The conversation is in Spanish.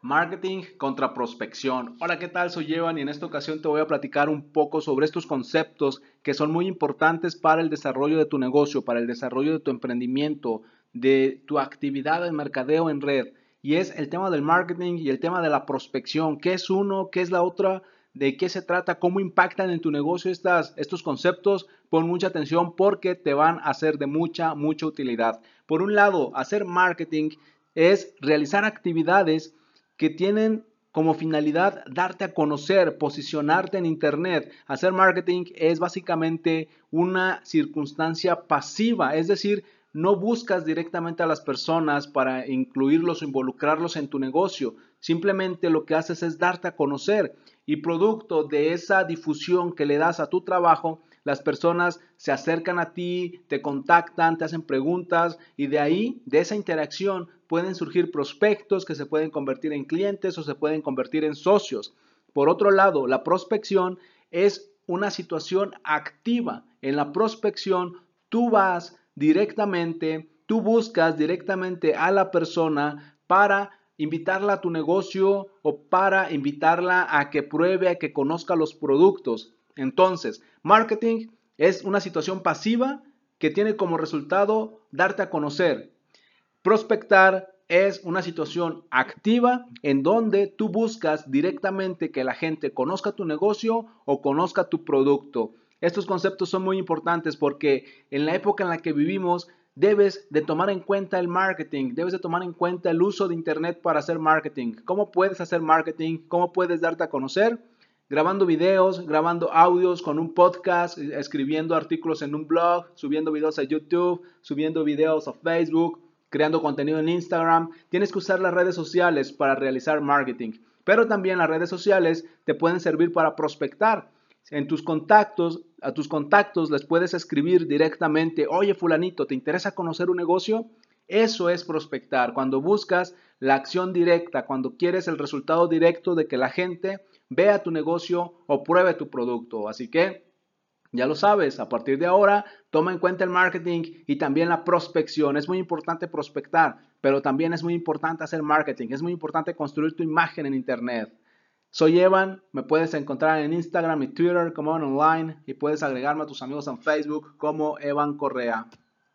Marketing contra prospección. Hola, ¿qué tal? Soy Evan y en esta ocasión te voy a platicar un poco sobre estos conceptos que son muy importantes para el desarrollo de tu negocio, para el desarrollo de tu emprendimiento, de tu actividad de mercadeo en red. Y es el tema del marketing y el tema de la prospección. ¿Qué es uno? ¿Qué es la otra? ¿De qué se trata? ¿Cómo impactan en tu negocio estas, estos conceptos? Pon mucha atención porque te van a ser de mucha, mucha utilidad. Por un lado, hacer marketing es realizar actividades que tienen como finalidad darte a conocer, posicionarte en Internet. Hacer marketing es básicamente una circunstancia pasiva, es decir, no buscas directamente a las personas para incluirlos o involucrarlos en tu negocio. Simplemente lo que haces es darte a conocer y producto de esa difusión que le das a tu trabajo, las personas se acercan a ti, te contactan, te hacen preguntas y de ahí, de esa interacción, pueden surgir prospectos que se pueden convertir en clientes o se pueden convertir en socios. Por otro lado, la prospección es una situación activa. En la prospección, tú vas directamente, tú buscas directamente a la persona para invitarla a tu negocio o para invitarla a que pruebe, a que conozca los productos. Entonces, marketing es una situación pasiva que tiene como resultado darte a conocer. Prospectar es una situación activa en donde tú buscas directamente que la gente conozca tu negocio o conozca tu producto. Estos conceptos son muy importantes porque en la época en la que vivimos debes de tomar en cuenta el marketing, debes de tomar en cuenta el uso de Internet para hacer marketing. ¿Cómo puedes hacer marketing? ¿Cómo puedes darte a conocer? grabando videos, grabando audios con un podcast, escribiendo artículos en un blog, subiendo videos a YouTube, subiendo videos a Facebook, creando contenido en Instagram. Tienes que usar las redes sociales para realizar marketing. Pero también las redes sociales te pueden servir para prospectar. En tus contactos, a tus contactos les puedes escribir directamente, oye fulanito, ¿te interesa conocer un negocio? Eso es prospectar, cuando buscas la acción directa, cuando quieres el resultado directo de que la gente vea tu negocio o pruebe tu producto. Así que ya lo sabes, a partir de ahora toma en cuenta el marketing y también la prospección. Es muy importante prospectar, pero también es muy importante hacer marketing. Es muy importante construir tu imagen en Internet. Soy Evan, me puedes encontrar en Instagram y Twitter como Online y puedes agregarme a tus amigos en Facebook como Evan Correa.